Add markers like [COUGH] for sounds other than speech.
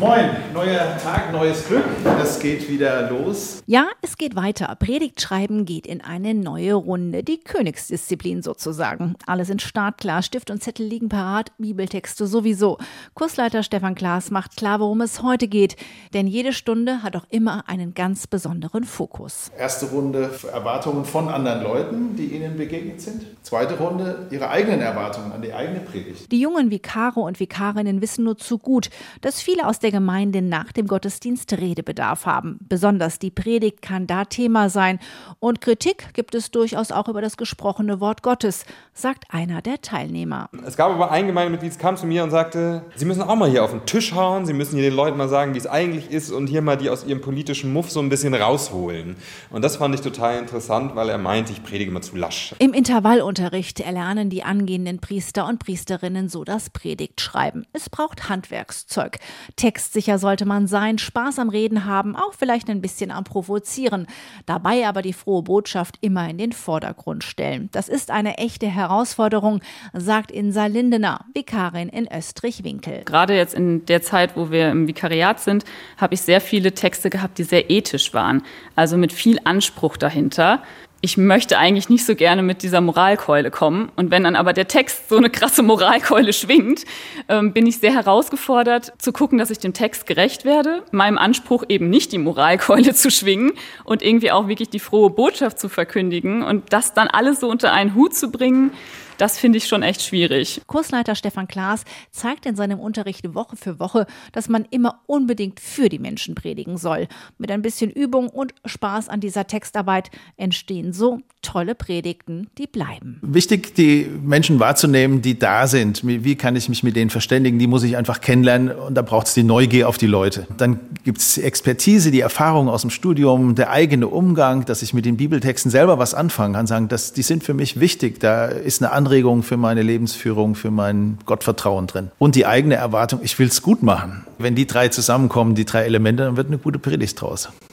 Moin, neuer Tag, neues Glück. Es geht wieder los. Ja, es geht weiter. Predigtschreiben geht in eine neue Runde. Die Königsdisziplin sozusagen. Alle sind startklar, Stift und Zettel liegen parat, Bibeltexte sowieso. Kursleiter Stefan Klaas macht klar, worum es heute geht. Denn jede Stunde hat auch immer einen ganz besonderen Fokus. Erste Runde Erwartungen von anderen Leuten, die ihnen begegnet sind. Zweite Runde ihre eigenen Erwartungen an die eigene Predigt. Die jungen Vikare und Vikarinnen wissen nur zu gut, dass viele aus der der Gemeinde nach dem Gottesdienst Redebedarf haben. Besonders die Predigt kann da Thema sein. Und Kritik gibt es durchaus auch über das gesprochene Wort Gottes, sagt einer der Teilnehmer. Es gab aber ein Gemeindemitglied, kam zu mir und sagte, Sie müssen auch mal hier auf den Tisch hauen, Sie müssen hier den Leuten mal sagen, wie es eigentlich ist und hier mal die aus ihrem politischen Muff so ein bisschen rausholen. Und das fand ich total interessant, weil er meint, ich predige immer zu lasch. Im Intervallunterricht erlernen die angehenden Priester und Priesterinnen so das Predigtschreiben. Es braucht Handwerkszeug. Text Textsicher sollte man sein, Spaß am Reden haben, auch vielleicht ein bisschen am Provozieren. Dabei aber die frohe Botschaft immer in den Vordergrund stellen. Das ist eine echte Herausforderung, sagt Insa Lindener, Vikarin in Österreich-Winkel. Gerade jetzt in der Zeit, wo wir im Vikariat sind, habe ich sehr viele Texte gehabt, die sehr ethisch waren. Also mit viel Anspruch dahinter ich möchte eigentlich nicht so gerne mit dieser Moralkeule kommen. Und wenn dann aber der Text so eine krasse Moralkeule schwingt, ähm, bin ich sehr herausgefordert zu gucken, dass ich dem Text gerecht werde, meinem Anspruch eben nicht die Moralkeule [LAUGHS] zu schwingen und irgendwie auch wirklich die frohe Botschaft zu verkündigen und das dann alles so unter einen Hut zu bringen. Das finde ich schon echt schwierig. Kursleiter Stefan Klaas zeigt in seinem Unterricht Woche für Woche, dass man immer unbedingt für die Menschen predigen soll. Mit ein bisschen Übung und Spaß an dieser Textarbeit entstehen so tolle Predigten, die bleiben. Wichtig, die Menschen wahrzunehmen, die da sind. Wie kann ich mich mit denen verständigen? Die muss ich einfach kennenlernen und da braucht es die Neugier auf die Leute. Dann gibt es Expertise, die Erfahrung aus dem Studium, der eigene Umgang, dass ich mit den Bibeltexten selber was anfangen kann, sagen, dass die sind für mich wichtig. Da ist eine andere Anregung für meine Lebensführung, für mein Gottvertrauen drin. Und die eigene Erwartung, ich will es gut machen. Wenn die drei zusammenkommen, die drei Elemente, dann wird eine gute Predigt draus.